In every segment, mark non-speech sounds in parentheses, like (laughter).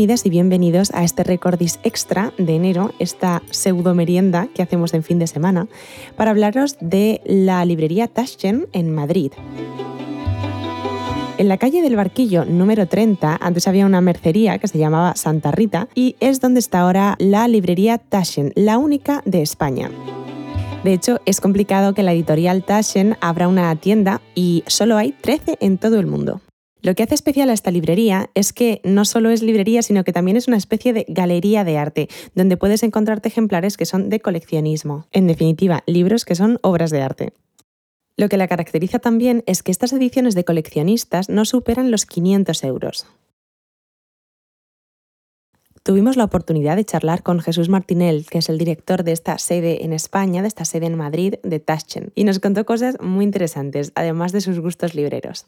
Bienvenidas y bienvenidos a este Recordis Extra de enero, esta pseudo merienda que hacemos en fin de semana, para hablaros de la librería Taschen en Madrid. En la calle del Barquillo número 30, antes había una mercería que se llamaba Santa Rita y es donde está ahora la librería Taschen, la única de España. De hecho, es complicado que la editorial Taschen abra una tienda y solo hay 13 en todo el mundo. Lo que hace especial a esta librería es que no solo es librería, sino que también es una especie de galería de arte, donde puedes encontrarte ejemplares que son de coleccionismo. En definitiva, libros que son obras de arte. Lo que la caracteriza también es que estas ediciones de coleccionistas no superan los 500 euros. Tuvimos la oportunidad de charlar con Jesús Martinel, que es el director de esta sede en España, de esta sede en Madrid, de Taschen, y nos contó cosas muy interesantes, además de sus gustos libreros.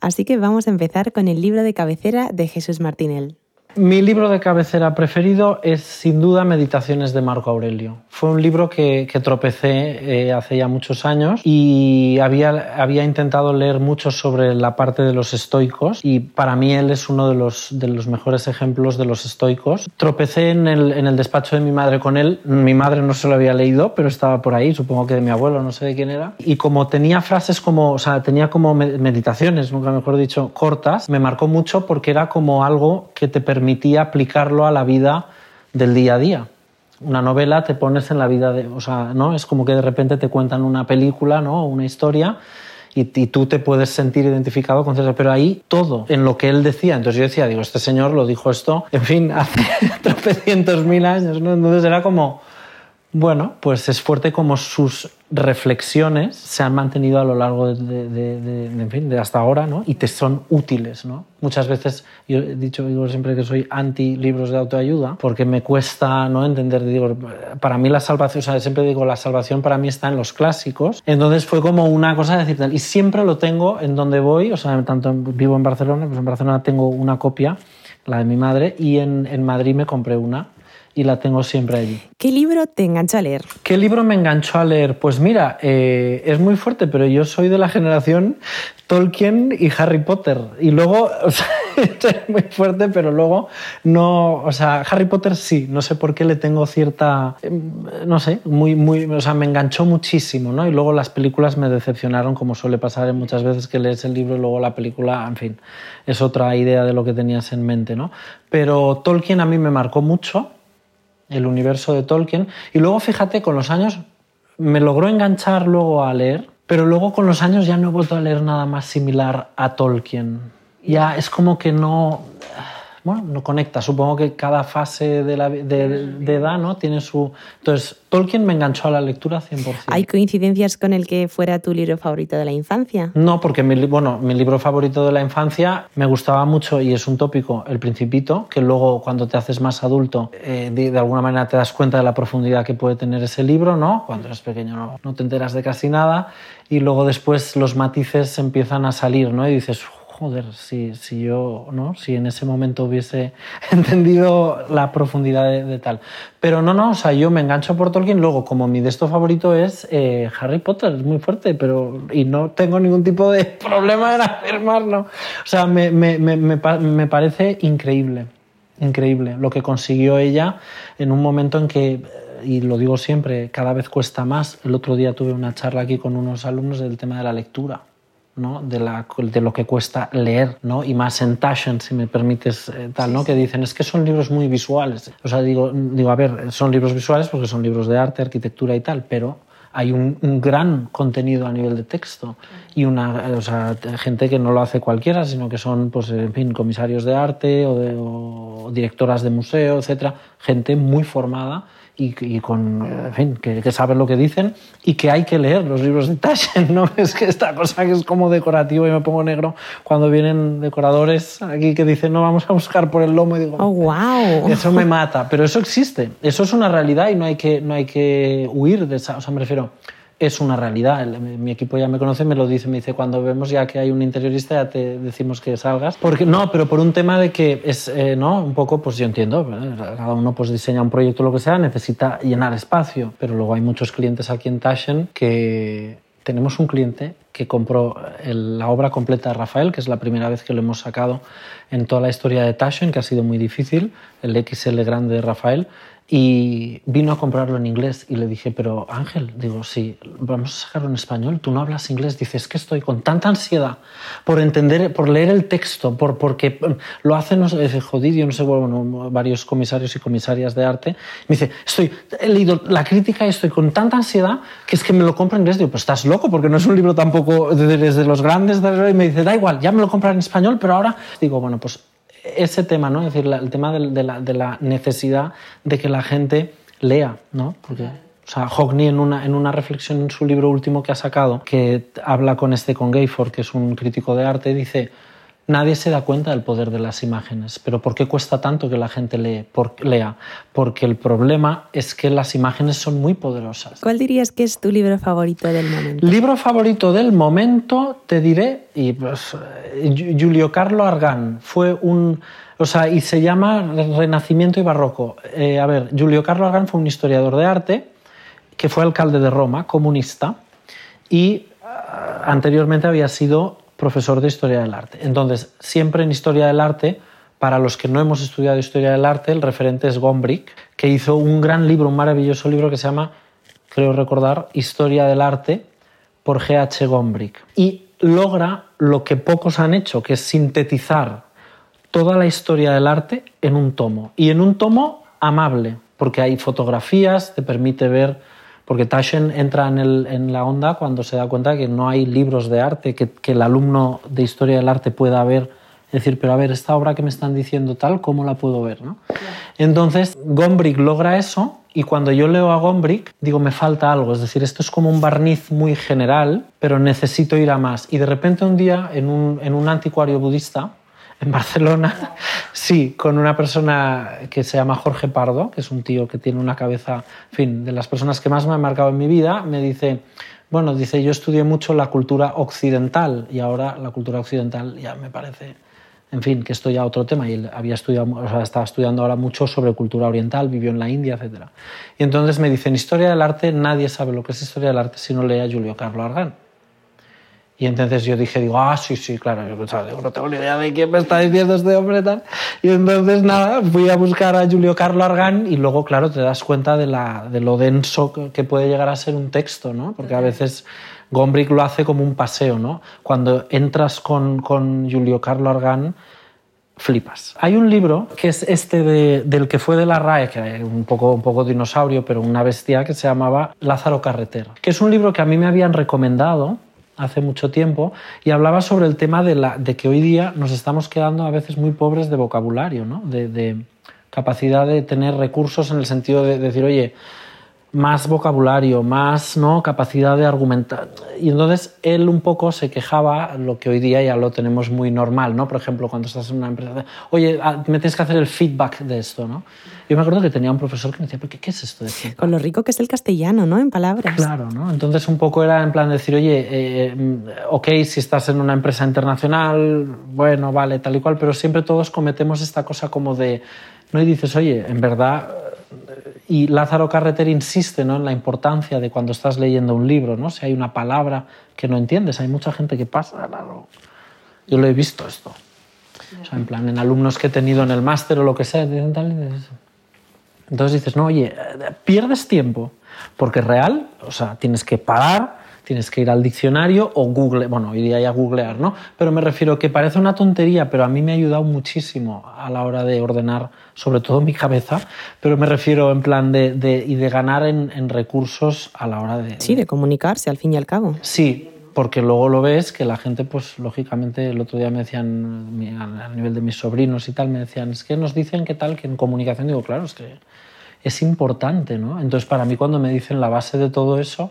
Así que vamos a empezar con el libro de cabecera de Jesús Martinel. Mi libro de cabecera preferido es sin duda Meditaciones de Marco Aurelio. Fue un libro que, tropecé eh, hace ya muchos años y había, había intentado leer mucho sobre la parte de los estoicos y para mí él es uno de los, de los mejores ejemplos de los estoicos. Tropecé en el, en el despacho de mi madre con él. Mi madre no se lo había leído, pero estaba por ahí, supongo que de mi abuelo, no sé de quién era. Y como tenía frases como, o sea, tenía como meditaciones, nunca mejor dicho, cortas, me marcó mucho porque era como algo que te permitía permitía aplicarlo a la vida del día a día. Una novela te pones en la vida de, o sea, ¿no? Es como que de repente te cuentan una película, ¿no? Una historia y, tú te puedes sentir identificado con César, pero ahí todo en lo que él decía. Entonces yo decía, digo, este señor lo dijo esto, en fin, (laughs) hace tropecientos mil años. Entonces era como, bueno, pues es fuerte como sus reflexiones se han mantenido a lo largo de, hasta ahora, ¿no? Y te son útiles, ¿no? Muchas veces yo he dicho siempre que soy anti libros de autoayuda porque me cuesta no entender. Digo, para mí la salvación, o sea, siempre digo la salvación para mí está en los clásicos. Entonces fue como una cosa de decir y siempre lo tengo en donde voy, o sea, tanto vivo en Barcelona, pues en Barcelona tengo una copia, la de mi madre, y en Madrid me compré una y la tengo siempre allí. ¿Qué libro te enganchó a leer? ¿Qué libro me enganchó a leer? Pues mira, eh, es muy fuerte, pero yo soy de la generación Tolkien y Harry Potter. Y luego, (laughs) o sea, es muy fuerte, pero luego no, o sea, Harry Potter sí, no sé por qué le tengo cierta, em, no sé, muy, muy, o sea, me enganchó muchísimo, ¿no? Y luego las películas me decepcionaron, como suele pasar muchas veces que lees el libro y luego la película, en fin, es otra idea de lo que tenías en mente, ¿no? Pero Tolkien a mí me marcó mucho el universo de Tolkien. Y luego, fíjate, con los años me logró enganchar luego a leer, pero luego con los años ya no he vuelto a leer nada más similar a Tolkien. Ya es como que no bueno, no conecta. Supongo que cada fase de, la, de, edad ¿no? tiene su... Entonces, Tolkien me enganchó a la lectura 100%. ¿Hay coincidencias con el que fuera tu libro favorito de la infancia? No, porque mi, bueno, mi libro favorito de la infancia me gustaba mucho y es un tópico, El Principito, que luego cuando te haces más adulto, eh, de, alguna manera te das cuenta de la profundidad que puede tener ese libro, ¿no? Cuando eres pequeño no, no te enteras de casi nada y luego después los matices empiezan a salir, ¿no? Y dices, joder, si, si yo, ¿no? Si en ese momento hubiese (laughs) entendido la profundidad de, tal. Pero no, no, o sea, yo me engancho por Tolkien, luego como mi de esto favorito es eh, Harry Potter, es muy fuerte, pero y no tengo ningún tipo de (laughs) problema en afirmarlo. O sea, me, me, me, me parece increíble, increíble lo que consiguió ella en un momento en que y lo digo siempre, cada vez cuesta más. El otro día tuve una charla aquí con unos alumnos del tema de la lectura de, la, de, lo que cuesta leer, ¿no? y más en Taschen, si me permites, eh, tal, ¿no? que dicen es que son libros muy visuales. O sea, digo, digo, a ver, son libros visuales porque son libros de arte, arquitectura y tal, pero hay un, gran contenido a nivel de texto y una o sea, gente que no lo hace cualquiera, sino que son, pues, en fin, comisarios de arte o, de, o directoras de museo, etcétera, gente muy formada y, con, en fin, que, que, saben lo que dicen y que hay que leer los libros de Taschen, (laughs) ¿no? Es que esta cosa que es como decorativo y me pongo negro cuando vienen decoradores aquí que dicen, no, vamos a buscar por el lomo y digo, oh, wow. Eso me mata, pero eso existe, eso es una realidad y no hay que, no hay que huir de esa, o sea, me refiero, es una realidad. Mi equipo ya me conoce, me lo dice, me dice, cuando vemos ya que hay un interiorista ya te decimos que salgas. Porque, no, pero por un tema de que es, eh, ¿no? Un poco, pues yo entiendo, cada uno pues diseña un proyecto lo que sea, necesita llenar espacio, pero luego hay muchos clientes aquí en Taschen que tenemos un cliente que compró la obra completa de Rafael, que es la primera vez que lo hemos sacado en toda la historia de Taschen, que ha sido muy difícil, el XL grande de Rafael, y vino a comprarlo en inglés y le dije, pero Ángel, digo, sí, vamos a sacarlo en español, tú no hablas inglés, dices que estoy con tanta ansiedad por entender, por leer el texto, por, porque lo hacen, no sé, jodido, no sé, bueno, varios comisarios y comisarias de arte, me dice, estoy, he leído la crítica y estoy con tanta ansiedad que es que me lo compro en inglés, digo, pues estás loco, porque no es un libro tampoco desde los grandes, y me dice, da igual, ya me lo compro en español, pero ahora, digo, bueno, pues ese tema, ¿no? Es decir, el tema de, la, necesidad de que la gente lea, ¿no? Porque, o sea, Hockney en una, en una reflexión en su libro último que ha sacado, que habla con este con Gayford, que es un crítico de arte, dice Nadie se da cuenta del poder de las imágenes. ¿Pero por qué cuesta tanto que la gente lee, lea? Porque el problema es que las imágenes son muy poderosas. ¿Cuál dirías que es tu libro favorito del momento? Libro favorito del momento, te diré, y pues, Julio Carlo Argan fue un... O sea, y se llama Renacimiento y Barroco. Eh, a ver, Julio Carlo Argan fue un historiador de arte que fue alcalde de Roma, comunista, y ah, anteriormente había sido profesor de historia del arte. Entonces, siempre en historia del arte, para los que no hemos estudiado historia del arte, el referente es Gombrich, que hizo un gran libro, un maravilloso libro que se llama, creo recordar, Historia del arte por G.H. Gombrich. Y logra lo que pocos han hecho, que es sintetizar toda la historia del arte en un tomo. Y en un tomo amable, porque hay fotografías, te permite ver porque Taschen entra en, la onda cuando se da cuenta que no hay libros de arte, que, el alumno de historia del arte pueda ver, decir, pero a ver, esta obra que me están diciendo tal, ¿cómo la puedo ver? ¿no? Entonces, Gombrich logra eso y cuando yo leo a Gombrich, digo, me falta algo, es decir, esto es como un barniz muy general, pero necesito ir a más. Y de repente un día, en un, en un anticuario budista, en Barcelona, sí, con una persona que se llama Jorge Pardo, que es un tío que tiene una cabeza, en fin, de las personas que más me han marcado en mi vida, me dice, bueno, dice, yo estudié mucho la cultura occidental y ahora la cultura occidental ya me parece, en fin, que esto ya otro tema y él había estudiado, o sea, estaba estudiando ahora mucho sobre cultura oriental, vivió en la India, etc. Y entonces me dice, en historia del arte nadie sabe lo que es historia del arte si no lee a Julio Carlo Argan. Y entonces yo dije, digo, ah, sí, sí, claro, yo no tengo ni idea de quién me está diciendo este hombre tal. Y entonces nada, fui a buscar a Julio Carlo Argan y luego, claro, te das cuenta de, la, de lo denso que puede llegar a ser un texto, ¿no? Porque a veces Gombrich lo hace como un paseo, ¿no? Cuando entras con, con Julio Carlo Argan, flipas. Hay un libro que es este de, del que fue de la RAE, que es un poco, un poco dinosaurio, pero una bestia, que se llamaba Lázaro Carreter, que es un libro que a mí me habían recomendado hace mucho tiempo y hablaba sobre el tema de, la, de que hoy día nos estamos quedando a veces muy pobres de vocabulario, ¿no? de, de capacidad de tener recursos en el sentido de decir, oye, más vocabulario, más ¿no? capacidad de argumentar. Y entonces él un poco se quejaba, lo que hoy día ya lo tenemos muy normal, ¿no? Por ejemplo, cuando estás en una empresa, oye, ah, me tienes que hacer el feedback de esto, ¿no? Yo me acuerdo que tenía un profesor que me decía, ¿qué, qué es esto de Con lo rico que es el castellano, ¿no? En palabras. Claro, ¿no? Entonces un poco era en plan de decir, oye, eh, ok, si estás en una empresa internacional, bueno, vale, tal y cual, pero siempre todos cometemos esta cosa como de, ¿no? Y dices, oye, en verdad y Lázaro Carreter insiste ¿no? en la importancia de cuando estás leyendo un libro, ¿no? si hay una palabra que no entiendes, hay mucha gente que pasa. Yo lo he visto esto. O sea, en plan, en alumnos que he tenido en el máster o lo que sea, entonces dices, no, oye, pierdes tiempo, porque real, o sea, tienes que parar, tienes que ir al diccionario o Google, bueno, iría ya a googlear, ¿no? Pero me refiero que parece una tontería, pero a mí me ha ayudado muchísimo a la hora de ordenar, sobre todo mi cabeza, pero me refiero en plan de, de y de ganar en, en, recursos a la hora de... Sí, de comunicarse al fin y al cabo. Sí, porque luego lo ves que la gente, pues lógicamente, el otro día me decían, a nivel de mis sobrinos y tal, me decían, es que nos dicen que tal, que en comunicación, digo, claro, es que es importante, ¿no? Entonces, para mí, cuando me dicen la base de todo eso,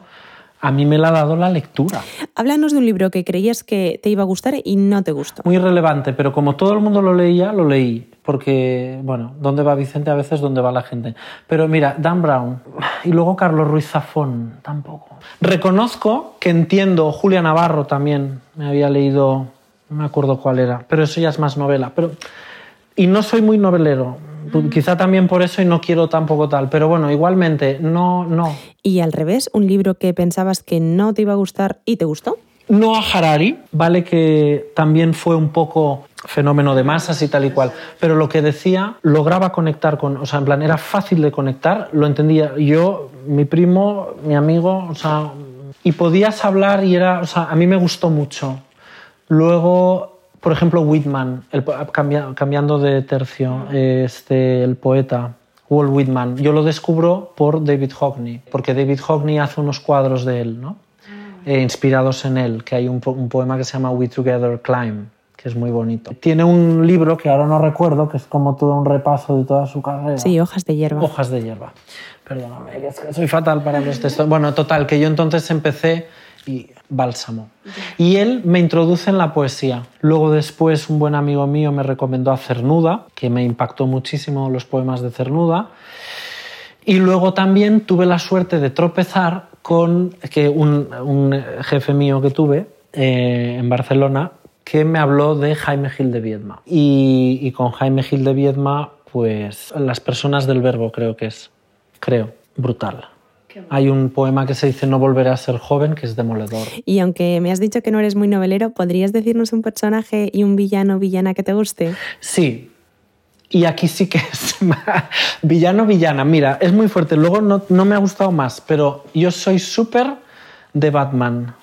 a mí me la ha dado la lectura. Háblanos de un libro que creías que te iba a gustar y no te gustó. Muy relevante, pero como todo el mundo lo leía, lo leí. Porque, bueno, ¿dónde va Vicente? A veces, ¿dónde va la gente? Pero mira, Dan Brown y luego Carlos Ruiz Zafón, tampoco. Reconozco que entiendo, Julia Navarro también me había leído, no me acuerdo cuál era, pero eso ya es más novela. Pero, y no soy muy novelero, Quizá también por eso y no quiero tampoco tal, pero bueno, igualmente, no, no. Y al revés, un libro que pensabas que no te iba a gustar y te gustó. No a Harari, vale que también fue un poco fenómeno de masas y tal y cual, pero lo que decía lograba conectar con, o sea, en plan, era fácil de conectar, lo entendía yo, mi primo, mi amigo, o sea, y podías hablar y era, o sea, a mí me gustó mucho. Luego, por ejemplo, Whitman, el, cambiando de tercio, este, el poeta, Walt Whitman, yo lo descubro por David Hockney, porque David Hockney hace unos cuadros de él, ¿no? Eh, inspirados en él, que hay un, un poema que se llama We Together Climb, que es muy bonito. Tiene un libro que ahora no recuerdo, que es como todo un repaso de toda su carrera. Sí, hojas de hierba. Hojas de hierba. Perdóname, es que soy fatal para los textos. Bueno, total, que yo entonces empecé y bálsamo. Y él me introduce en la poesía. Luego después un buen amigo mío me recomendó a Cernuda, que me impactó muchísimo los poemas de Cernuda. Y luego también tuve la suerte de tropezar con que un, jefe mío que tuve eh, en Barcelona que me habló de Jaime Gil de Viedma. Y, con Jaime Gil de Viedma, pues las personas del verbo creo que es, creo, brutal. Hay un poema que se dice No volveré a ser joven, que es demoledor. Y aunque me has dicho que no eres muy novelero, ¿podrías decirnos un personaje y un villano villana que te guste? Sí. Y aquí sí que es (laughs) villano villana. Mira, es muy fuerte. Luego no, no me ha gustado más, pero yo soy súper de Batman.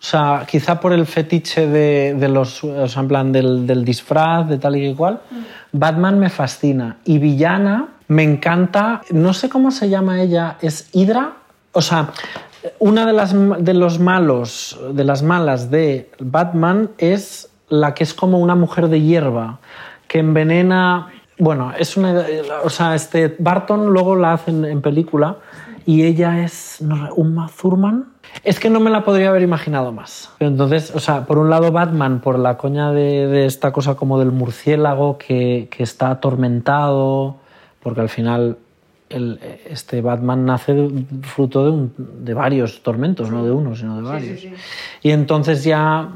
O sea, quizá por el fetiche de, los, o sea, en plan del, disfraz, de tal y igual, Batman me fascina. Y villana me encanta, no sé cómo se llama ella, es Hydra. O sea, una de las de los malos, de las malas de Batman es la que es como una mujer de hierba, que envenena. Bueno, es una. O sea, este Barton luego la hacen en película y ella es no, Uma es que no me la podría haber imaginado más. Entonces, o sea, por un lado Batman, por la coña de, esta cosa como del murciélago que, está atormentado, porque al final este Batman nace fruto de, varios tormentos, no de uno, sino de varios. Y entonces ya,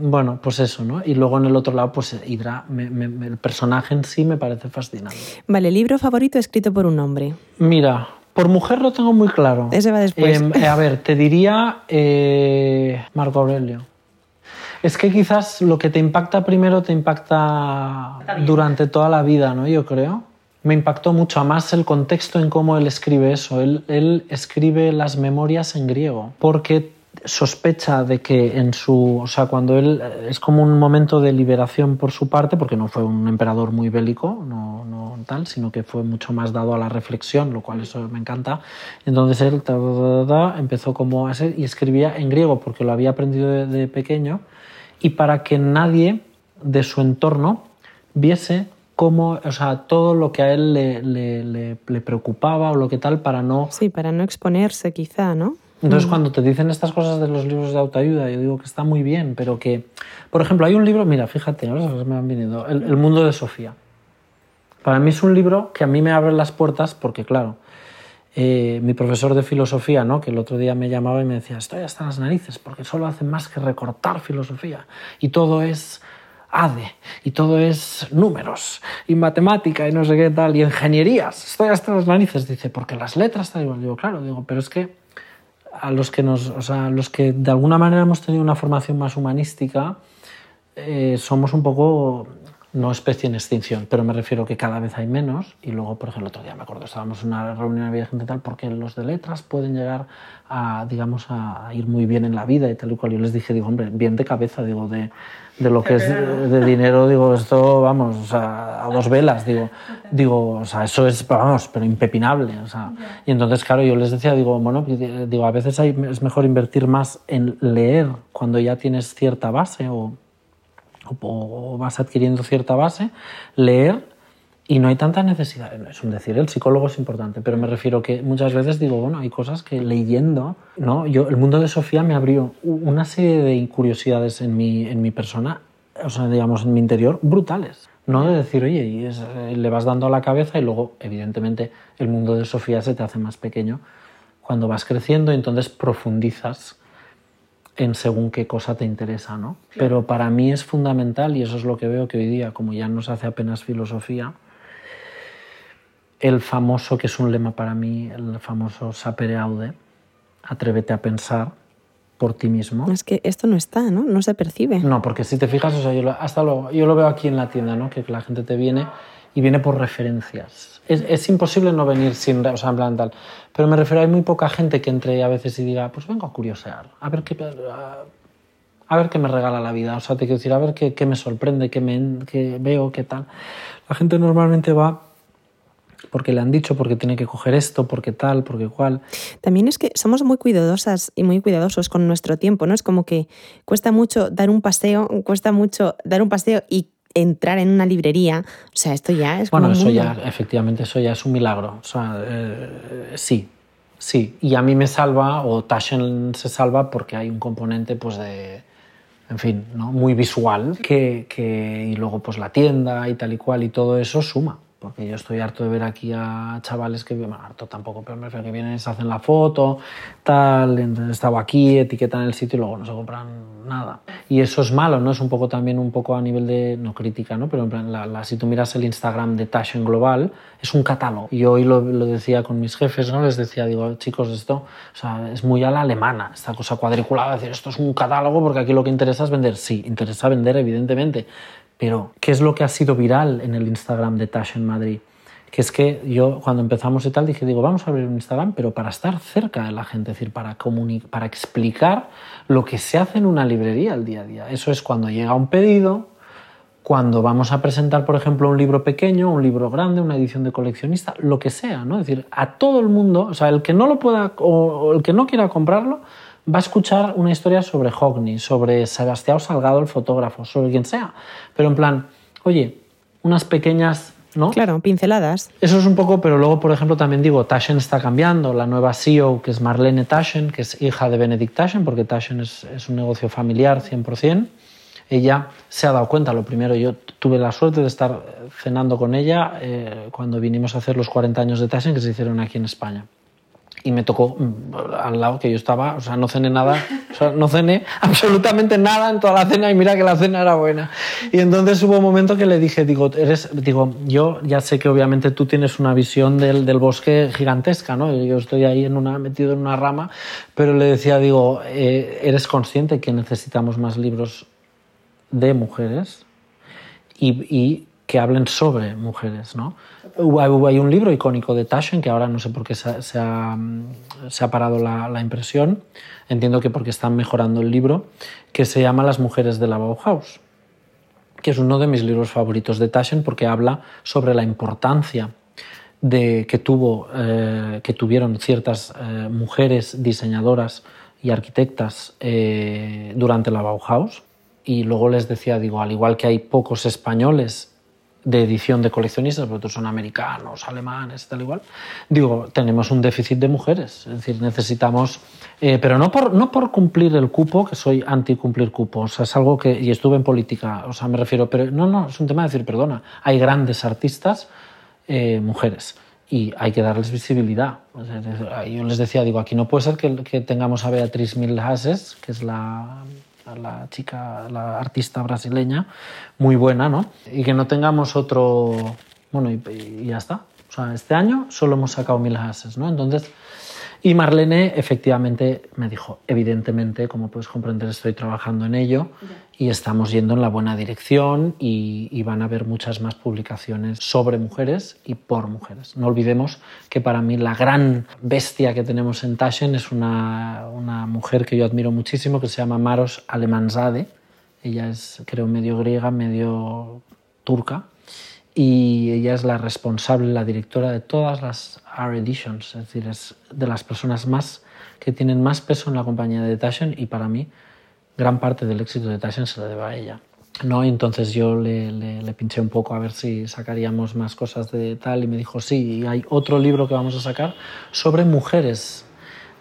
bueno, pues eso, ¿no? Y luego en el otro lado, pues Hydra, el personaje en sí me parece fascinante. Vale, libro favorito escrito por un hombre. Mira, por mujer lo tengo muy claro. Ese va después. Em, a ver, te diría eh, Marco Aurelio. Es que quizás lo que te impacta primero te impacta durante toda la vida, ¿no? Yo creo. Me impactó mucho, más el contexto en cómo él escribe eso. Él, escribe las memorias en griego, porque sospecha de que en su, o sea, cuando él es como un momento de liberación por su parte, porque no fue un emperador muy bélico, no, no tal, sino que fue mucho más dado a la reflexión, lo cual eso me encanta. Entonces él empezó como a ser y escribía en griego porque lo había aprendido de, pequeño y para que nadie de su entorno viese cómo, o sea, todo lo que a él le, le, le preocupaba o lo que tal para no... Sí, para no exponerse quizá, ¿no? Entonces, cuando te dicen estas cosas de los libros de autoayuda, yo digo que está muy bien, pero que, por ejemplo, hay un libro, mira, fíjate, ahora me han venido, el, mundo de Sofía. Para mí es un libro que a mí me abre las puertas porque, claro, eh, mi profesor de filosofía, ¿no? que el otro día me llamaba y me decía, estoy hasta las narices porque solo hacen más que recortar filosofía y todo es ADE y todo es números y matemática y no sé qué tal y ingenierías, estoy hasta las narices, dice, porque las letras están igual. Digo, claro, digo, pero es que a los que, nos, o sea, los que de alguna manera hemos tenido una formación más humanística, eh, somos un poco, no especie en extinción, pero me refiero que cada vez hay menos. Y luego, por ejemplo, el otro día me acuerdo, estábamos en una reunión, había gente tal, porque los de letras pueden llegar a, digamos, a ir muy bien en la vida y tal y cual. Yo les dije, digo, hombre, bien de cabeza, digo, de de lo que es de dinero, digo, esto, vamos, a dos velas, digo, digo, o sea, eso es, vamos, pero impepinable, o sea. Y entonces, claro, yo les decía, digo, bueno, digo, a veces es mejor invertir más en leer cuando ya tienes cierta base o, o, vas adquiriendo cierta base, leer y no hay tanta necesidad, es un decir, el psicólogo es importante, pero me refiero que muchas veces digo, bueno, hay cosas que leyendo, ¿no? Yo, el mundo de Sofía me abrió una serie de curiosidades en mi, en mi persona, o sea, digamos, en mi interior, brutales. No de decir, oye, y eh, le vas dando a la cabeza y luego, evidentemente, el mundo de Sofía se te hace más pequeño cuando vas creciendo y entonces profundizas en según qué cosa te interesa, ¿no? Pero para mí es fundamental, y eso es lo que veo que hoy día, como ya no se hace apenas filosofía, el famoso, que es un lema para mí, el famoso sapere aude, atrévete a pensar por ti mismo. Es que esto no está, ¿no? No se percibe. No, porque si te fijas, o sea, yo lo, hasta lo, yo lo veo aquí en la tienda, ¿no? Que la gente te viene y viene por referencias. Es, es imposible no venir sin, o sea, en plan tal. Pero me refiero, hay muy poca gente que entre a veces y diga, pues vengo a curiosear, a ver qué, a, a ver qué me regala la vida. O sea, te quiero decir, a ver qué, qué me sorprende, qué, me, qué veo, qué tal. La gente normalmente va porque le han dicho, porque tiene que coger esto, porque tal, porque cual. También es que somos muy cuidadosas y muy cuidadosos con nuestro tiempo, ¿no? Es como que cuesta mucho dar un paseo, cuesta mucho dar un paseo y entrar en una librería, o sea, esto ya es Bueno, como eso mundo. ya, efectivamente, eso ya es un milagro. O sea, eh, sí, sí. Y a mí me salva, o Taschen se salva, porque hay un componente, pues, de, en fin, ¿no? muy visual, que, que, y luego, pues, la tienda y tal y cual, y todo eso suma. Porque yo estoy harto de ver aquí a chavales que, harto tampoco, pero me refiero que vienen, se hacen la foto, tal, entonces estaba aquí, etiquetan el sitio y luego no se compran nada. Y eso es malo, ¿no? Es un poco también un poco a nivel de, no crítica, ¿no? Pero en plan, la, la, si tú miras el Instagram de Taschen Global, es un catálogo. Y hoy lo, lo, decía con mis jefes, ¿no? Les decía, digo, chicos, esto o sea, es muy a la alemana, esta cosa cuadriculada, decir, esto es un catálogo porque aquí lo que interesa es vender. Sí, interesa vender, evidentemente. Pero, ¿qué es lo que ha sido viral en el Instagram de Taschen Madrid? Que es que yo, cuando empezamos y tal, dije, digo, vamos a abrir un Instagram, pero para estar cerca de la gente, es decir, para, para explicar lo que se hace en una librería al día a día. Eso es cuando llega un pedido, cuando vamos a presentar, por ejemplo, un libro pequeño, un libro grande, una edición de coleccionista, lo que sea, ¿no? Es decir, a todo el mundo, o sea, el que no lo pueda o el que no quiera comprarlo, va a escuchar una historia sobre Hockney, sobre Sebastián Salgado, el fotógrafo, sobre quien sea. Pero en plan, oye, unas pequeñas ¿no? Claro, pinceladas. Eso es un poco, pero luego, por ejemplo, también digo, Taschen está cambiando. La nueva CEO, que es Marlene Taschen, que es hija de Benedict Taschen, porque Taschen es, es un negocio familiar 100%, ella se ha dado cuenta. Lo primero, yo tuve la suerte de estar cenando con ella eh, cuando vinimos a hacer los 40 años de Taschen que se hicieron aquí en España y me tocó al lado que yo estaba, o sea, no cené nada, o sea, no cené (laughs) absolutamente nada en toda la cena y mira que la cena era buena. Y entonces hubo un momento que le dije, digo, eres, digo, yo ya sé que obviamente tú tienes una visión del, del bosque gigantesca, ¿no? Yo estoy ahí en una, metido en una rama, pero le decía, digo, eh, eres consciente que necesitamos más libros de mujeres y, y que hablen sobre mujeres, ¿no? Hay un libro icónico de Taschen que ahora no sé por qué se, ha, parado la, la, impresión, entiendo que porque están mejorando el libro, que se llama Las mujeres de la Bauhaus, que es uno de mis libros favoritos de Taschen porque habla sobre la importancia de, que, tuvo, eh, que tuvieron ciertas eh, mujeres diseñadoras y arquitectas eh, durante la Bauhaus. Y luego les decía, digo, al igual que hay pocos españoles de edición de coleccionistas, porque otros son americanos, alemanes, tal igual. Digo, tenemos un déficit de mujeres, es decir, necesitamos, eh, pero no por, no por cumplir el cupo, que soy anti cumplir cupo, o sea, es algo que, y estuve en política, o sea, me refiero, pero no, no, es un tema de decir, perdona, hay grandes artistas, eh, mujeres, y hay que darles visibilidad. Yo les decía, digo, aquí no puede ser que, que tengamos a Beatriz Milhases, que es la la chica, la artista brasileña, muy buena, ¿no? Y que no tengamos otro... Bueno, y, ya está. O sea, este año solo hemos sacado mil hases, ¿no? Entonces, y Marlene efectivamente me dijo, evidentemente, como puedes comprender, estoy trabajando en ello y estamos yendo en la buena dirección y, y, van a haber muchas más publicaciones sobre mujeres y por mujeres. No olvidemos que para mí la gran bestia que tenemos en Taschen es una, una mujer que yo admiro muchísimo que se llama Maros Alemanzade. Ella es, creo, medio griega, medio turca y ella es la responsable, la directora de todas las R Editions, es decir, es de las personas más que tienen más peso en la compañía de Taschen y para mí gran parte del éxito de Taschen se lo debe a ella. ¿no? Entonces yo le, le, le, pinché un poco a ver si sacaríamos más cosas de tal y me dijo sí, y hay otro libro que vamos a sacar sobre mujeres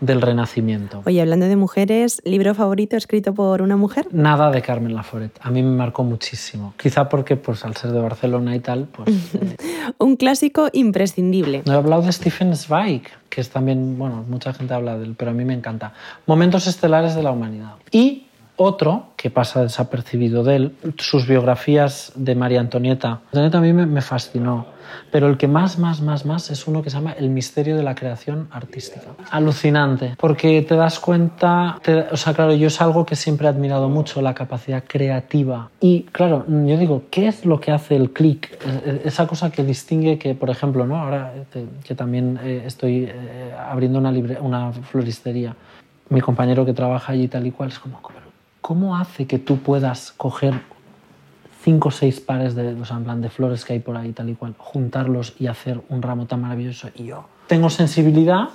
del Renacimiento. Oye, hablando de mujeres, ¿libro favorito escrito por una mujer? Nada de Carmen Laforet. A mí me marcó muchísimo. Quizá porque, pues, al ser de Barcelona y tal, pues... Eh... (laughs) Un clásico imprescindible. No he hablado de Stephen Zweig, que es también, bueno, mucha gente habla de él, pero a mí me encanta. Momentos estelares de la humanidad. Y Otro que pasa desapercibido de él, sus biografías de María Antonieta. Antonieta a mí me, fascinó, pero el que más, más, más, más es uno que se llama El misterio de la creación artística. Alucinante, porque te das cuenta, o sea, claro, yo es algo que siempre he admirado mucho, la capacidad creativa. Y claro, yo digo, ¿qué es lo que hace el clic? Esa cosa que distingue que, por ejemplo, ¿no? ahora que también eh, estoy eh, abriendo una, una floristería, mi compañero que trabaja allí tal y cual es como, ¿cómo hace que tú puedas coger cinco o seis pares de, o sea, de flores que hay por ahí tal y cual, juntarlos y hacer un ramo tan maravilloso? Y yo tengo sensibilidad,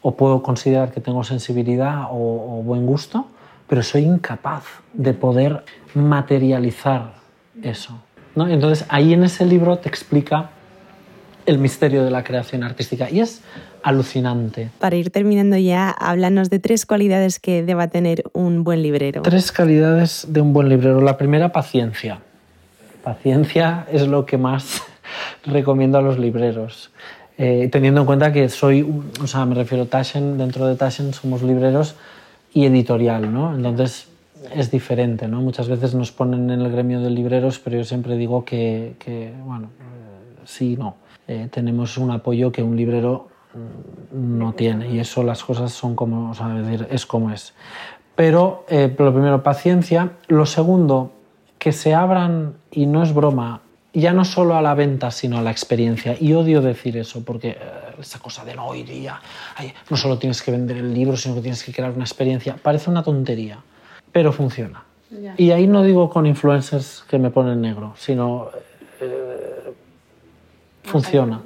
o puedo considerar que tengo sensibilidad o, buen gusto, pero soy incapaz de poder materializar eso. ¿no? Entonces ahí en ese libro te explica el misterio de la creación artística y es alucinante. Para ir terminando ya, háblanos de tres cualidades que deba tener un buen librero. Tres cualidades de un buen librero. La primera, paciencia. Paciencia es lo que más (laughs) recomiendo a los libreros. Eh, teniendo en cuenta que soy, o sea, me refiero a Taschen, dentro de Taschen somos libreros y editorial, ¿no? Entonces es diferente, ¿no? Muchas veces nos ponen en el gremio de libreros, pero yo siempre digo que, que bueno, eh, sí, no. Eh, tenemos un apoyo que un librero mm, no tiene y eso las cosas son como, o sea, decir, es como es. Pero eh, lo primero, paciencia. Lo segundo, que se abran, y no es broma, ya no solo a la venta, sino a la experiencia. Y odio decir eso, porque eh, esa cosa de no, hoy día no solo tienes que vender el libro, sino que tienes que crear una experiencia, parece una tontería, pero funciona. Y ahí no digo con influencers que me ponen negro, sino funciona.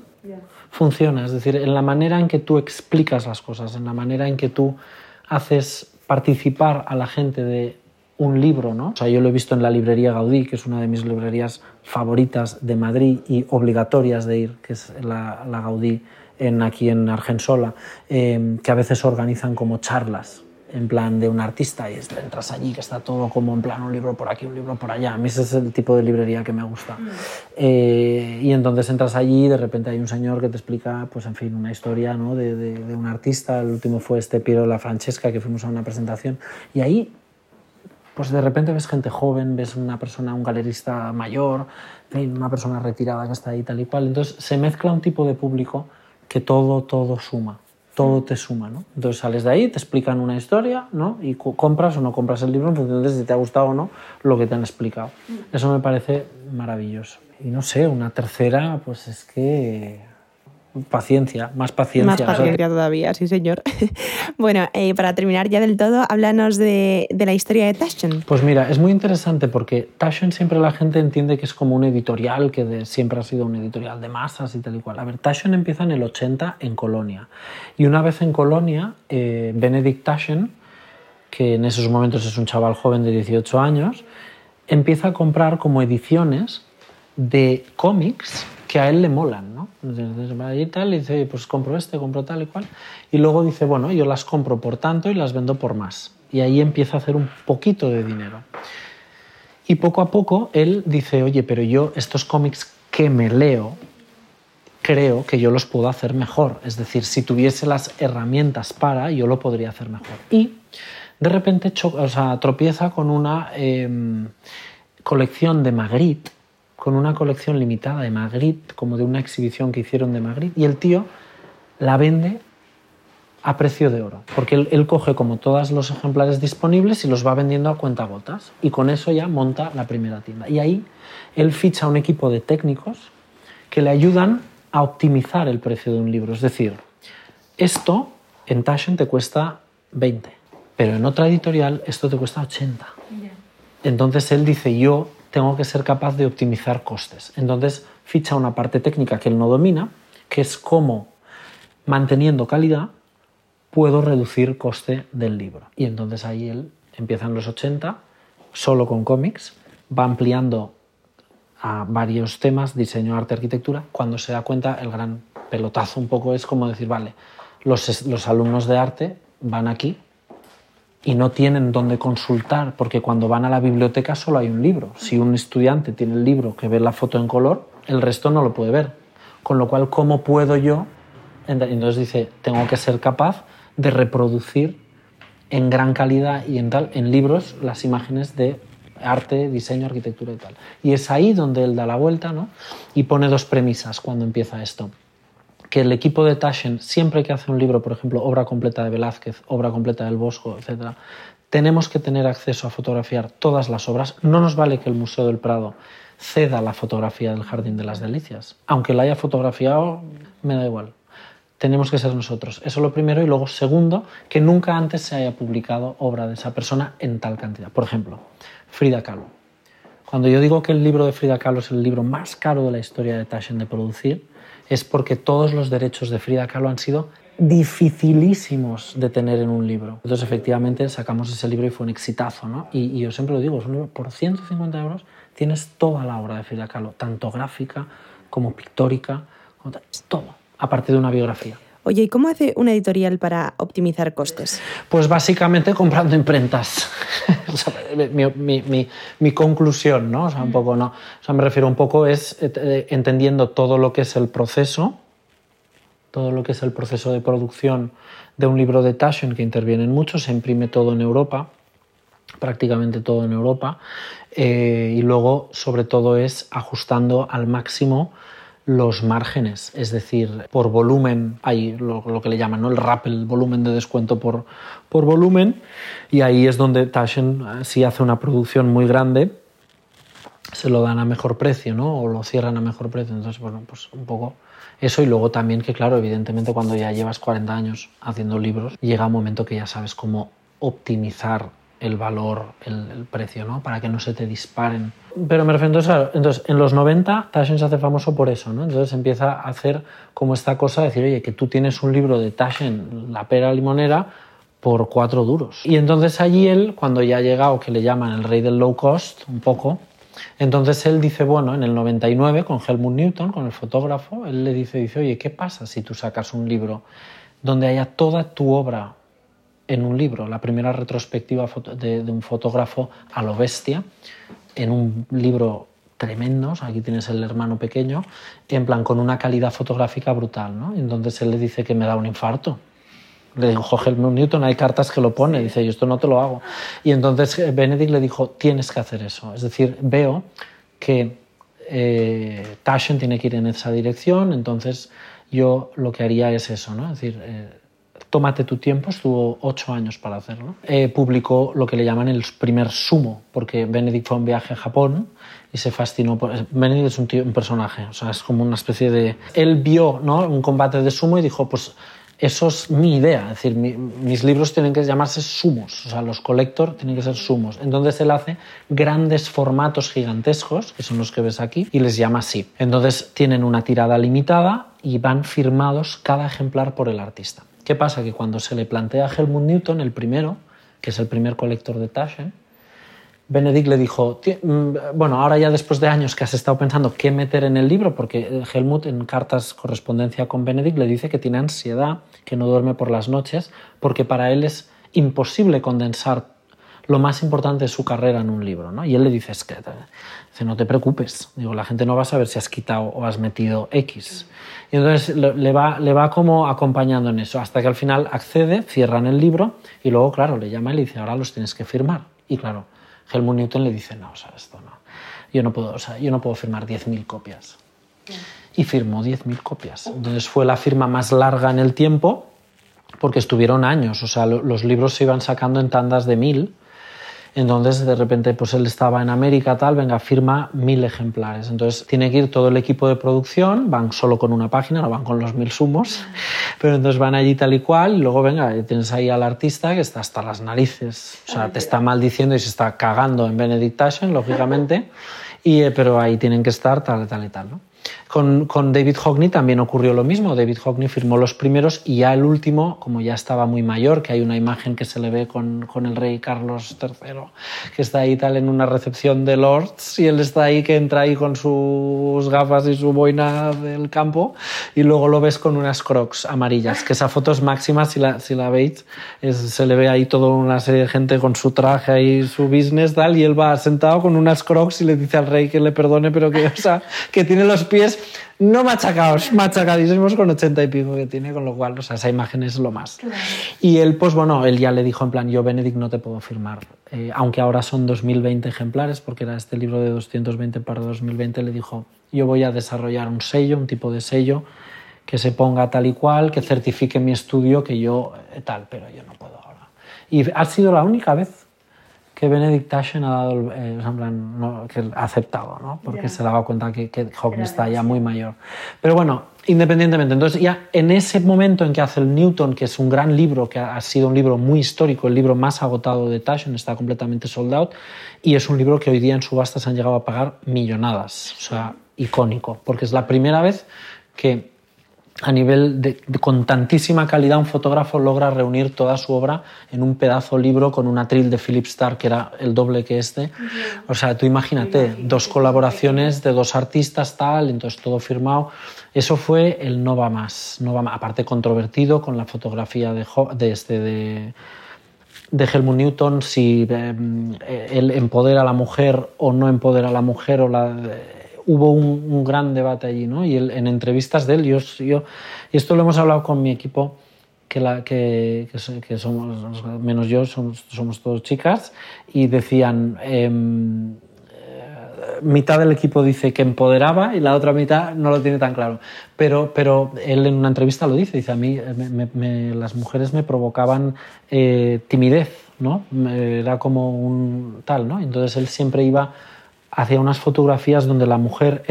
Funciona, es decir, en la manera en que tú explicas las cosas, en la manera en que tú haces participar a la gente de un libro, ¿no? O sea, yo lo he visto en la librería Gaudí, que es una de mis librerías favoritas de Madrid y obligatorias de ir, que es la, Gaudí en, aquí en Argensola, eh, que a veces organizan como charlas en plan de un artista y entras allí que está todo como en plan un libro por aquí, un libro por allá. A mí ese es el tipo de librería que me gusta. Mm. Eh, y entonces entras allí y de repente hay un señor que te explica, pues en fin, una historia ¿no? de, de, un artista. El último fue este Piero La Francesca que fuimos a una presentación. Y ahí, pues de repente ves gente joven, ves una persona, un galerista mayor, una persona retirada que está ahí tal y cual. Entonces se mezcla un tipo de público que todo, todo suma todo te suma, ¿no? Entonces sales de ahí, te explican una historia, ¿no? Y compras o no compras el libro en función de si te ha gustado o no lo que te han explicado. Mm. Eso me parece maravilloso. Y no sé, una tercera, pues es que Paciencia, más paciencia. Más paciencia todavía, sí señor. (laughs) bueno, eh, para terminar ya del todo, háblanos de, de, la historia de Taschen. Pues mira, es muy interesante porque Taschen siempre la gente entiende que es como un editorial, que siempre ha sido un editorial de masas y tal y cual. A ver, Taschen empieza en el 80 en Colonia. Y una vez en Colonia, eh, Benedict Taschen, que en esos momentos es un chaval joven de 18 años, empieza a comprar como ediciones de cómics que a él le molan, ¿no? Entonces va y tal, y dice, pues compro este, compro tal y cual. Y luego dice, bueno, yo las compro por tanto y las vendo por más. Y ahí empieza a hacer un poquito de dinero. Y poco a poco él dice, oye, pero yo estos cómics que me leo, creo que yo los puedo hacer mejor. Es decir, si tuviese las herramientas para, yo lo podría hacer mejor. Y de repente o tropieza con una em, colección de Magritte con una colección limitada de Magritte, como de una exhibición que hicieron de Magritte, y el tío la vende a precio de oro, porque él, coge como todos los ejemplares disponibles y los va vendiendo a cuentagotas, y con eso ya monta la primera tienda. Y ahí él ficha un equipo de técnicos que le ayudan a optimizar el precio de un libro. Es decir, esto en Taschen te cuesta 20, pero en otra editorial esto te cuesta 80. Entonces él dice, yo tengo que ser capaz de optimizar costes. Entonces ficha una parte técnica que él no domina, que es cómo, manteniendo calidad, puedo reducir coste del libro. Y entonces ahí él empieza en los 80, solo con cómics, va ampliando a varios temas, diseño, arte, arquitectura. Cuando se da cuenta, el gran pelotazo un poco es como decir, vale, los, los alumnos de arte van aquí, y no tienen dónde consultar, porque cuando van a la biblioteca solo hay un libro. Si un estudiante tiene el libro que ve la foto en color, el resto no lo puede ver. Con lo cual, ¿cómo puedo yo? Entonces dice, tengo que ser capaz de reproducir en gran calidad y en tal, en libros, las imágenes de arte, diseño, arquitectura y tal. Y es ahí donde él da la vuelta ¿no? y pone dos premisas cuando empieza esto. Que el equipo de Taschen, siempre que hace un libro, por ejemplo, obra completa de Velázquez, obra completa del Bosco, etc., tenemos que tener acceso a fotografiar todas las obras. No nos vale que el Museo del Prado ceda la fotografía del Jardín de las Delicias. Aunque la haya fotografiado, me da igual. Tenemos que ser nosotros. Eso es lo primero. Y luego, segundo, que nunca antes se haya publicado obra de esa persona en tal cantidad. Por ejemplo, Frida Kahlo. Cuando yo digo que el libro de Frida Kahlo es el libro más caro de la historia de Taschen de producir, es porque todos los derechos de Frida Kahlo han sido dificilísimos de tener en un libro. Entonces, efectivamente, sacamos ese libro y fue un exitazo. ¿no? Y, yo siempre lo digo, es un libro por 150 euros tienes toda la obra de Frida Kahlo, tanto gráfica como pictórica, todo, aparte de una biografía. Oye, ¿y cómo hace una editorial para optimizar costes? Pues básicamente comprando imprentas. (laughs) mi, conclusión, ¿no? O sea, un poco, no. O sea, me refiero un poco es eh, entendiendo todo lo que es el proceso, todo lo que es el proceso de producción de un libro de Taschen, que intervienen muchos, se imprime todo en Europa, prácticamente todo en Europa, eh, y luego sobre todo es ajustando al máximo los márgenes, es decir, por volumen hay lo, que le llaman ¿no? el RAP, el volumen de descuento por, por volumen, y ahí es donde Taschen, eh, si hace una producción muy grande, se lo dan a mejor precio, ¿no? O lo cierran a mejor precio. Entonces, bueno, pues un poco eso y luego también que, claro, evidentemente cuando ya llevas 40 años haciendo libros, llega un momento que ya sabes cómo optimizar el valor, el, precio, ¿no? Para que no se te disparen. Pero me refiero entonces, entonces en los 90 Taschen se hace famoso por eso, ¿no? Entonces empieza a hacer como esta cosa de decir, oye, que tú tienes un libro de Taschen, La pera limonera, por cuatro duros. Y entonces allí él, cuando ya ha llegado, que le llaman el rey del low cost, un poco, entonces él dice, bueno, en el 99, con Helmut Newton, con el fotógrafo, él le dice, dice, oye, ¿qué pasa si tú sacas un libro donde haya toda tu obra en un libro, la primera retrospectiva de, un fotógrafo a lo bestia, en un libro tremendo, aquí tienes el hermano pequeño, en plan con una calidad fotográfica brutal, ¿no? Entonces él le dice que me da un infarto. Le dijo Helmut Newton, hay cartas que lo pone, dice, yo esto no te lo hago. Y entonces eh, Benedict le dijo, tienes que hacer eso. Es decir, veo que eh, tiene que ir en esa dirección, entonces yo lo que haría es eso, ¿no? Es decir, eh, tómate tu tiempo, estuvo ocho años para hacerlo. Eh, publicó lo que le llaman el primer sumo, porque Benedict fue a un viaje a Japón y se fascinó. Por... Benedict es un, tío, un personaje, o sea, es como una especie de... Él vio ¿no? un combate de sumo y dijo, pues eso es mi idea, es decir, mis libros tienen que llamarse sumos, o sea, los collector tienen que ser sumos. Entonces él hace grandes formatos gigantescos, que son los que ves aquí, y les llama así. Entonces tienen una tirada limitada y van firmados cada ejemplar por el artista. ¿Qué pasa? Que cuando se le plantea a Helmut Newton, el primero, que es el primer colector de Taschen, Benedict le dijo, mm, bueno, ahora ya después de años que has estado pensando qué meter en el libro, porque eh, Helmut en cartas correspondencia con Benedict le dice que tiene ansiedad, que no duerme por las noches, porque para él es imposible condensar lo más importante de su carrera en un libro. ¿no? Y él le dice, es que dice, no te preocupes, digo, la gente no va a saber si has quitado o has metido X. Y entonces le va, le va como acompañando en eso, hasta que al final accede, cierran el libro y luego, claro, le llama y le dice, ahora los tienes que firmar. Y claro, Helmut Newton le dice, no, o sea, esto no. Yo no puedo, o sea, yo no puedo firmar 10.000 copias. Y firmó 10.000 copias. Entonces fue la firma más larga en el tiempo porque estuvieron años. O sea, los libros se iban sacando en tandas de mil entonces, de repente, pues él estaba en América, tal, venga, firma mil ejemplares. Entonces, tiene que ir todo el equipo de producción, van solo con una página, no van con los mil sumos, pero entonces van allí tal y cual, y luego, venga, tienes ahí al artista que está hasta las narices, o sea, te está maldiciendo y se está cagando en Benedict lógicamente, y, eh, pero ahí tienen que estar tal, tal y tal, ¿no? Con, David Hockney también ocurrió lo mismo. David Hockney firmó los primeros y ya el último, como ya estaba muy mayor, que hay una imagen que se le ve con, el rey Carlos III, que está ahí tal en una recepción de Lords y él está ahí que entra ahí con sus gafas y su boina del campo y luego lo ves con unas crocs amarillas, que esa foto es máxima si la, si la veis, se le ve ahí toda una serie de gente con su traje y su business tal y él va sentado con unas crocs y le dice al rey que le perdone pero que, o sea, que tiene los pies no machacados, machacadísimos con ochenta y pico que tiene, con lo cual, o sea, esa imagen es lo más. Y él, pues bueno, él ya le dijo en plan, yo Benedict no te puedo firmar, eh, aunque ahora son 2020 ejemplares, porque era este libro de 220 para 2020, le dijo, yo voy a desarrollar un sello, un tipo de sello que se ponga tal y cual, que certifique mi estudio, que yo eh, tal, pero yo no puedo ahora. Y ha sido la única vez que Benedict Taschen ha dado, eh, que ha aceptado, ¿no? porque se daba cuenta que, que Hawking está ya muy mayor. Pero bueno, independientemente, entonces ya en ese momento en que hace el Newton, que es un gran libro, que ha sido un libro muy histórico, el libro más agotado de Taschen, está completamente sold out, y es un libro que hoy día en subastas han llegado a pagar millonadas, o sea, icónico, porque es la primera vez que a nivel de, con tantísima calidad un fotógrafo logra reunir toda su obra en un pedazo libro con un atril de Philip Starr que era el doble que este. O sea, tú imagínate, dos colaboraciones de dos artistas, tal, entonces todo firmado. Eso fue el No va más, no va más. aparte controvertido con la fotografía de, de este de, de Helmut Newton, si eh, él empodera a la mujer o no empodera a la mujer o la hubo un, gran debate allí, ¿no? Y en entrevistas de él, yo, yo, y esto lo hemos hablado con mi equipo, que, la, que, que, somos, menos yo, somos, somos todos chicas, y decían, em, eh, mitad del equipo dice que empoderaba y la otra mitad no lo tiene tan claro. Pero, pero él en una entrevista lo dice, dice, a mí las mujeres me provocaban eh, timidez, ¿no? Era como un tal, ¿no? Entonces él siempre iba hacía unas fotografías donde la mujer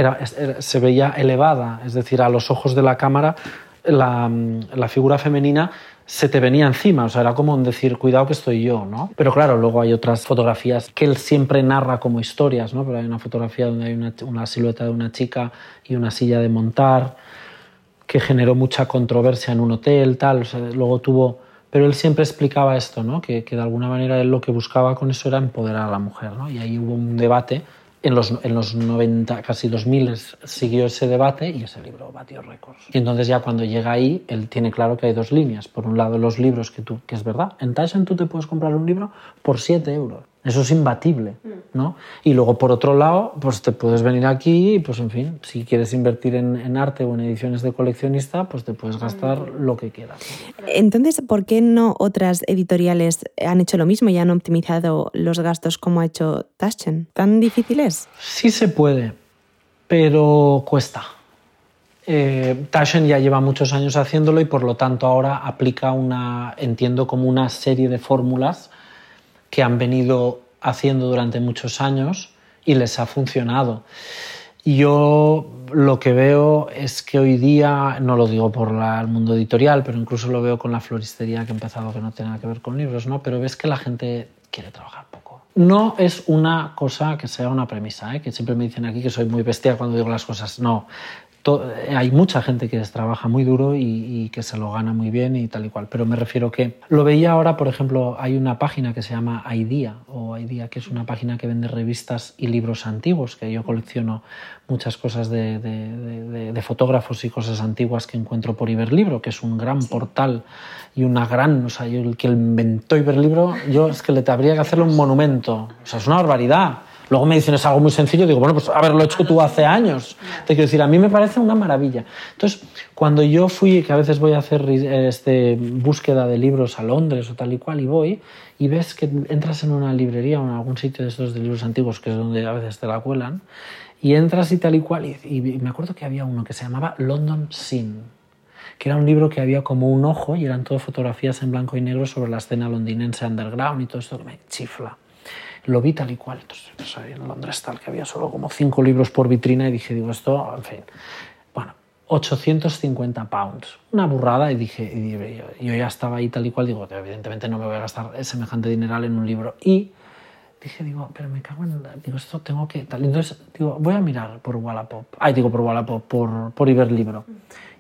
se veía elevada, es decir, a los ojos de la cámara la, la, figura femenina se te venía encima, o sea, era como decir, cuidado que estoy yo, ¿no? Pero claro, luego hay otras fotografías que él siempre narra como historias, ¿no? Pero hay una fotografía donde hay una, silueta de una chica y una silla de montar que generó mucha controversia en un hotel, tal, o sea, luego tuvo... Pero él siempre explicaba esto, ¿no? Que, que de alguna manera él lo que buscaba con eso era empoderar a la mujer, ¿no? Y ahí hubo un debate en los, en los 90, casi 2000 siguió ese debate y ese libro batió récords. Y entonces ya cuando llega ahí, él tiene claro que hay dos líneas. Por un lado, los libros que tú, que es verdad, en Taschen tú te puedes comprar un libro por 7 euros. Eso es imbatible, mm. ¿no? Y luego, por otro lado, pues te puedes venir aquí y, pues, en fin, si quieres invertir en, en arte o en ediciones de coleccionista, pues te puedes gastar mm. lo que quieras. Entonces, ¿por qué no otras editoriales han hecho lo mismo y han optimizado los gastos como ha hecho Taschen? ¿Tan difícil es? Sí se puede, pero cuesta. Eh, Taschen ya lleva muchos años haciéndolo y por lo tanto ahora aplica una, entiendo como una serie de fórmulas que han venido haciendo durante muchos años y les ha funcionado. Yo lo que veo es que hoy día, no lo digo por el mundo editorial, pero incluso lo veo con la floristería que ha empezado, que no tiene nada que ver con libros, ¿no? pero ves que la gente quiere trabajar poco. No es una cosa que sea una premisa, ¿eh? que siempre me dicen aquí que soy muy bestia cuando digo las cosas. No, hay mucha gente que trabaja muy duro y, que se lo gana muy bien y tal y cual, pero me refiero que lo veía ahora, por ejemplo, hay una página que se llama Idea, o Idea, que es una página que vende revistas y libros antiguos, que yo colecciono muchas cosas de, de, fotógrafos y cosas antiguas que encuentro por Iberlibro, que es un gran portal y una gran, o sea, el que inventó Iberlibro, yo es que le habría que hacerle un monumento, o sea, es una barbaridad Luego me dicen es algo muy sencillo, digo, bueno, pues haberlo hecho tú hace años. Te quiero decir, a mí me parece una maravilla. Entonces, cuando yo fui, que a veces voy a hacer este, búsqueda de libros a Londres o tal y cual, y voy, y ves que entras en una librería o en algún sitio de estos de libros antiguos, que es donde a veces te la cuelan, y entras y tal y cual, y, me acuerdo que había uno que se llamaba London Scene que era un libro que había como un ojo y eran todas fotografías en blanco y negro sobre la escena londinense underground y todo esto que me chifla lo vi tal y cual. Entonces, pues, en Londres tal, que había solo como cinco libros por vitrina y dije, digo, esto, en fin, bueno, 850 pounds, una burrada y dije, y yo, ya estaba ahí tal y cual, digo, evidentemente no me voy a gastar semejante dineral en un libro. Y dije, digo, pero me cago en, digo, esto tengo que tal. Entonces, digo, voy a mirar por Wallapop, ay, digo, por Wallapop, por, por Iberlibro.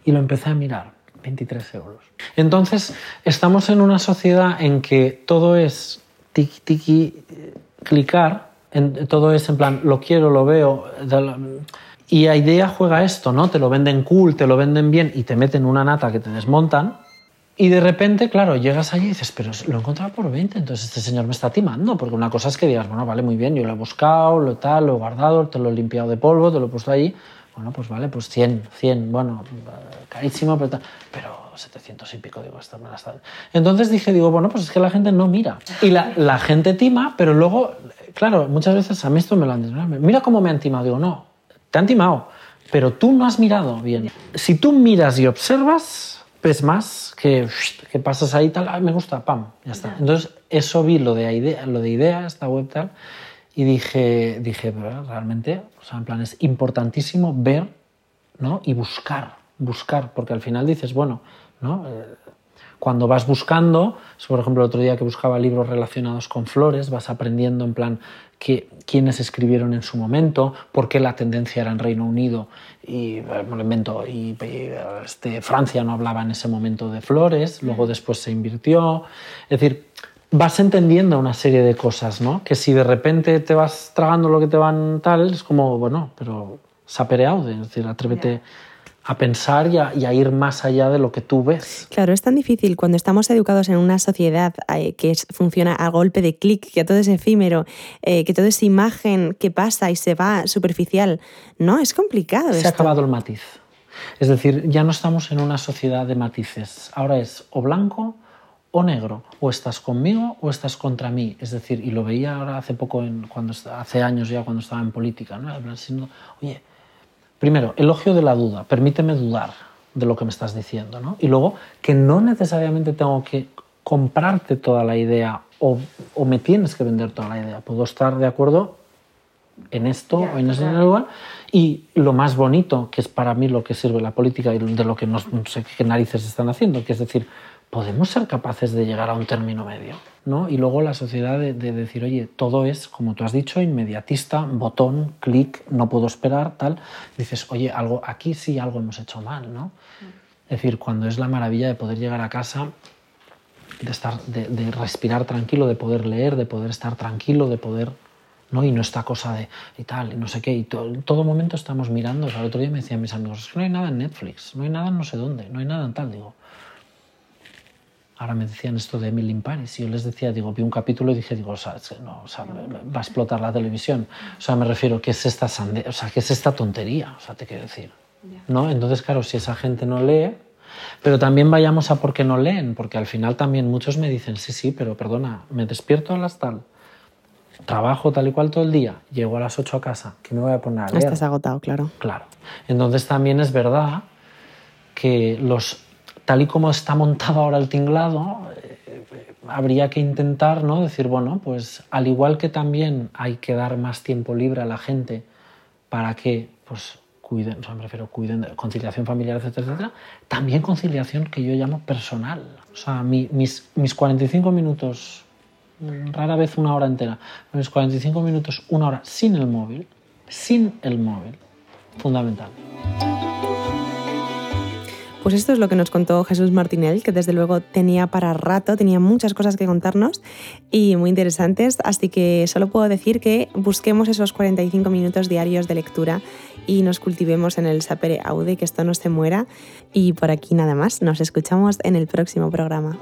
Y lo empecé a mirar. 23 euros. Entonces, estamos en una sociedad en que todo es tiki tiki clicar, en, todo es en plan, lo quiero, lo veo. Y a idea juega esto, ¿no? Te lo venden cool, te lo venden bien y te meten una nata que te desmontan. Y de repente, claro, llegas allí y dices, pero lo he encontrado por 20, entonces este señor me está timando, porque una cosa es que digas, bueno, vale, muy bien, yo lo he buscado, lo tal, lo he guardado, te lo he limpiado de polvo, te lo he puesto allí, Bueno, pues vale, pues 100, 100, bueno, carísimo, pero, pero 700 y pico, digo, esto me la está... Entonces dije, digo, bueno, pues es que la gente no mira. Y la, la gente tima, pero luego, claro, muchas veces a mí esto me lo han dicho, mira cómo me han timado, digo, no, te han timado, pero tú no has mirado bien. Si tú miras y observas, ves más que, que pasas ahí tal, me gusta, pam, ya está. Entonces, eso vi lo de idea, lo de idea, esta web tal, y dije, dije realmente, o sea, en plan, es importantísimo ver ¿no? y buscar, buscar, porque al final dices, bueno, ¿no? Eh, cuando vas buscando, por ejemplo, el otro día que buscaba libros relacionados con flores, vas aprendiendo en plan que, quiénes escribieron en su momento, por qué la tendencia era en Reino Unido y, invento, y, este, Francia no hablaba en ese momento de flores, luego después se invirtió. Es decir, vas entendiendo una serie de cosas, ¿no? Que si de repente te vas tragando lo que te van tal, es como, bueno, pero sapere aude, es decir, atrévete a pensar y a, ir más allá de lo que tú ves. Claro, es tan difícil cuando estamos educados en una sociedad eh, que funciona a golpe de clic, que todo es efímero, eh, que todo es imagen que pasa y se va superficial. No, es complicado. Se ha acabado el matiz. Es decir, ya no estamos en una sociedad de matices. Ahora es o blanco o negro, o estás conmigo o estás contra mí. Es decir, y lo veía ahora hace poco, en, cuando, hace años ya cuando estaba en política, ¿no? oye, primero, elogio de la duda, permíteme dudar de lo que me estás diciendo, ¿no? Y luego, que no necesariamente tengo que comprarte toda la idea o, o me tienes que vender toda la idea. Puedo estar de acuerdo en esto o en ese lugar. Y lo más bonito, que es para mí lo que sirve la política y de lo que no sé qué narices están haciendo, que es decir, podemos ser capaces de llegar a un término medio. ¿no? Y luego la sociedad de, decir, oye, todo es, como tú has dicho, inmediatista, botón, clic, no puedo esperar, tal. Dices, oye, algo, aquí sí algo hemos hecho mal. ¿no? Es decir, cuando es la maravilla de poder llegar a casa, de, estar, de, respirar tranquilo, de poder leer, de poder estar tranquilo, de poder... ¿no? Y no esta cosa de y tal, y no sé qué. Y en todo momento estamos mirando. el otro día me decían mis amigos, es que no hay nada en Netflix, no hay nada en no sé dónde, no hay nada en tal. Digo, Ahora me decían esto de Emily in Paris y yo les decía, digo, vi un capítulo y dije, digo, o sea, no, o sea, va a explotar la televisión. O sea, me refiero, ¿qué es esta sande o sea, ¿qué es esta tontería? O sea, te quiero decir. ¿No? Entonces, claro, si esa gente no lee, pero también vayamos a por qué no leen, porque al final también muchos me dicen, sí, sí, pero perdona, me despierto a las tal, trabajo tal y cual todo el día, llego a las 8 a casa, ¿qué me voy a poner a leer? Estás agotado, claro. Claro. Entonces también es verdad que los tal y como está montado ahora el tinglado, eh, habría que intentar ¿no? decir, bueno, pues al igual que también hay que dar más tiempo libre a la gente para que pues, cuiden, o sea, me refiero, cuiden de conciliación familiar, etcétera, etcétera, también conciliación que yo llamo personal. O sea, mis, mis 45 minutos, rara vez una hora entera, mis 45 minutos, una hora sin el móvil, sin el móvil, fundamental. Pues esto es lo que nos contó Jesús Martinel, que desde luego tenía para rato, tenía muchas cosas que contarnos y muy interesantes, así que solo puedo decir que busquemos esos 45 minutos diarios de lectura y nos cultivemos en el sapere aude, que esto no se muera. Y por aquí nada más, nos escuchamos en el próximo programa.